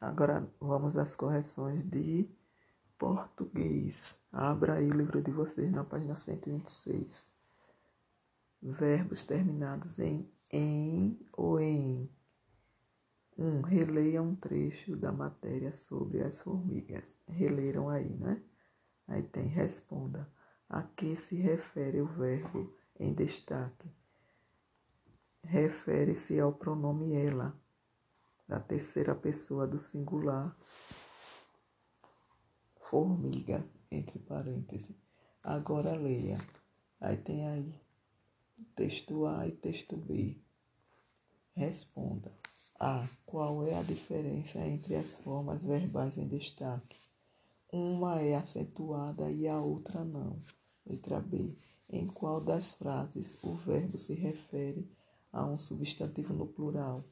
Agora vamos às correções de português. Abra aí o livro de vocês na página 126. Verbos terminados em em ou em. 1. Um, releia um trecho da matéria sobre as formigas. Releram aí, né? Aí tem responda. A que se refere o verbo em destaque? Refere-se ao pronome ela, da terceira pessoa do singular, formiga, entre parênteses. Agora leia. Aí tem aí texto A e texto B. Responda. A. Qual é a diferença entre as formas verbais em destaque? Uma é acentuada e a outra não. Letra B. Em qual das frases o verbo se refere a um substantivo no plural?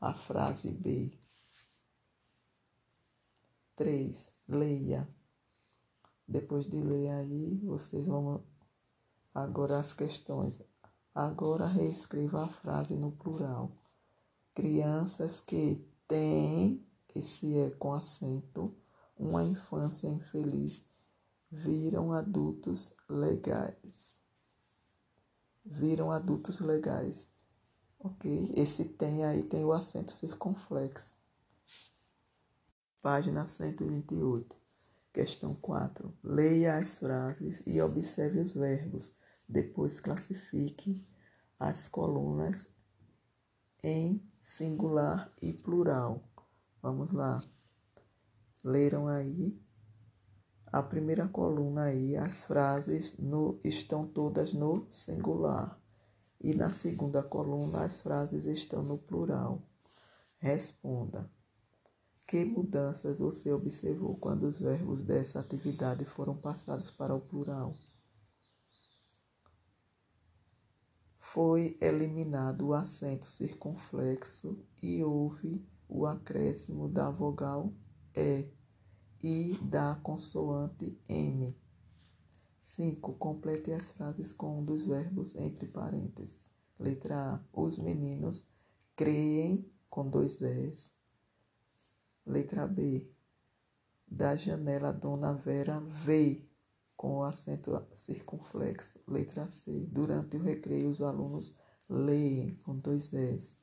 A frase B. 3. Leia. Depois de ler aí, vocês vão agora as questões. Agora reescreva a frase no plural. Crianças que têm, esse é com acento, uma infância infeliz, viram adultos legais. Viram adultos legais. Ok? Esse tem aí tem o acento circunflexo. Página 128. Questão 4. Leia as frases e observe os verbos. Depois classifique as colunas em singular e plural. Vamos lá. Leram aí a primeira coluna aí, as frases no, estão todas no singular. E na segunda coluna, as frases estão no plural. Responda. Que mudanças você observou quando os verbos dessa atividade foram passados para o plural? Foi eliminado o acento circunflexo e houve o acréscimo da vogal E e da consoante M. 5. Complete as frases com um dos verbos entre parênteses. Letra A. Os meninos creem com dois S. Letra B. Da janela, Dona Vera vê com o acento circunflexo. Letra C. Durante o recreio, os alunos leem com dois S.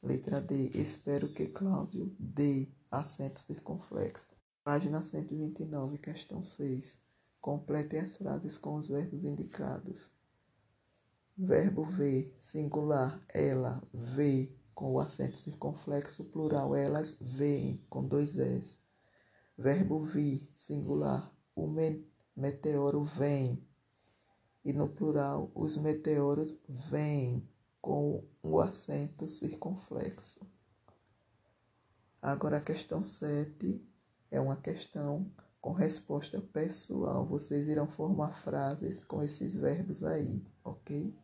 Letra D. Espero que Cláudio dê acento circunflexo. Página 129, questão 6. Complete as frases com os verbos indicados. Verbo ver, singular, ela, vê, com o acento circunflexo, plural, elas veem, com dois S. Verbo vir, singular, o meteoro vem. E no plural, os meteoros vêm, com o acento circunflexo. Agora a questão 7 é uma questão com resposta pessoal. Vocês irão formar frases com esses verbos aí, ok?